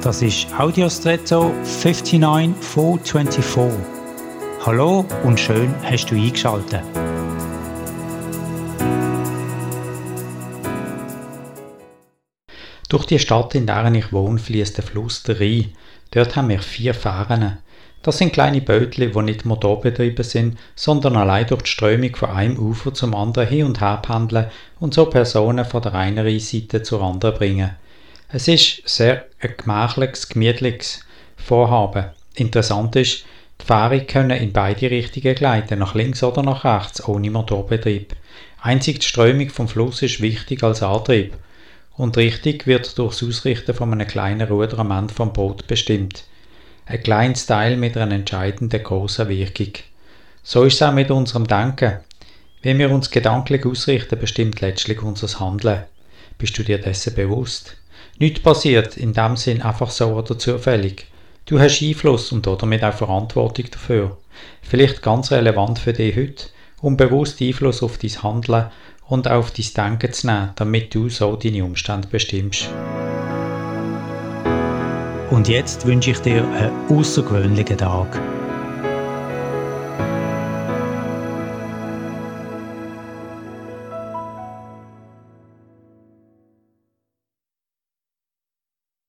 Das ist Audiostretto 59424. Hallo und schön hast du eingeschaltet. Durch die Stadt, in der ich wohne, fließt der Fluss der Rhein. Dort haben wir vier Fähren. Das sind kleine Bötli, die nicht motorbetrieben sind, sondern allein durch die Strömung von einem Ufer zum anderen hin und her pendeln und so Personen von der einen Rheinseite zur anderen bringen. Es ist sehr ein gemächliches, gemütliches Vorhaben. Interessant ist, die Fähre können in beide Richtungen gleiten, nach links oder nach rechts, ohne Motorbetrieb. Einzig die Strömung vom Fluss ist wichtig als Antrieb und richtig wird durch das Ausrichten von einem kleinen Ruder am Ende vom Boot bestimmt. Ein kleines Teil mit einer entscheidenden großen Wirkung. So ist es auch mit unserem Denken. Wie wir uns gedanklich ausrichten, bestimmt letztlich unser Handeln. Bist du dir dessen bewusst? Nichts passiert in dem Sinn einfach so oder zufällig. Du hast Einfluss und damit auch Verantwortung dafür. Vielleicht ganz relevant für dich heute, um bewusst Einfluss auf dein Handeln und auf dein Denken zu nehmen, damit du so deine Umstände bestimmst. Und jetzt wünsche ich dir einen außergewöhnlichen Tag.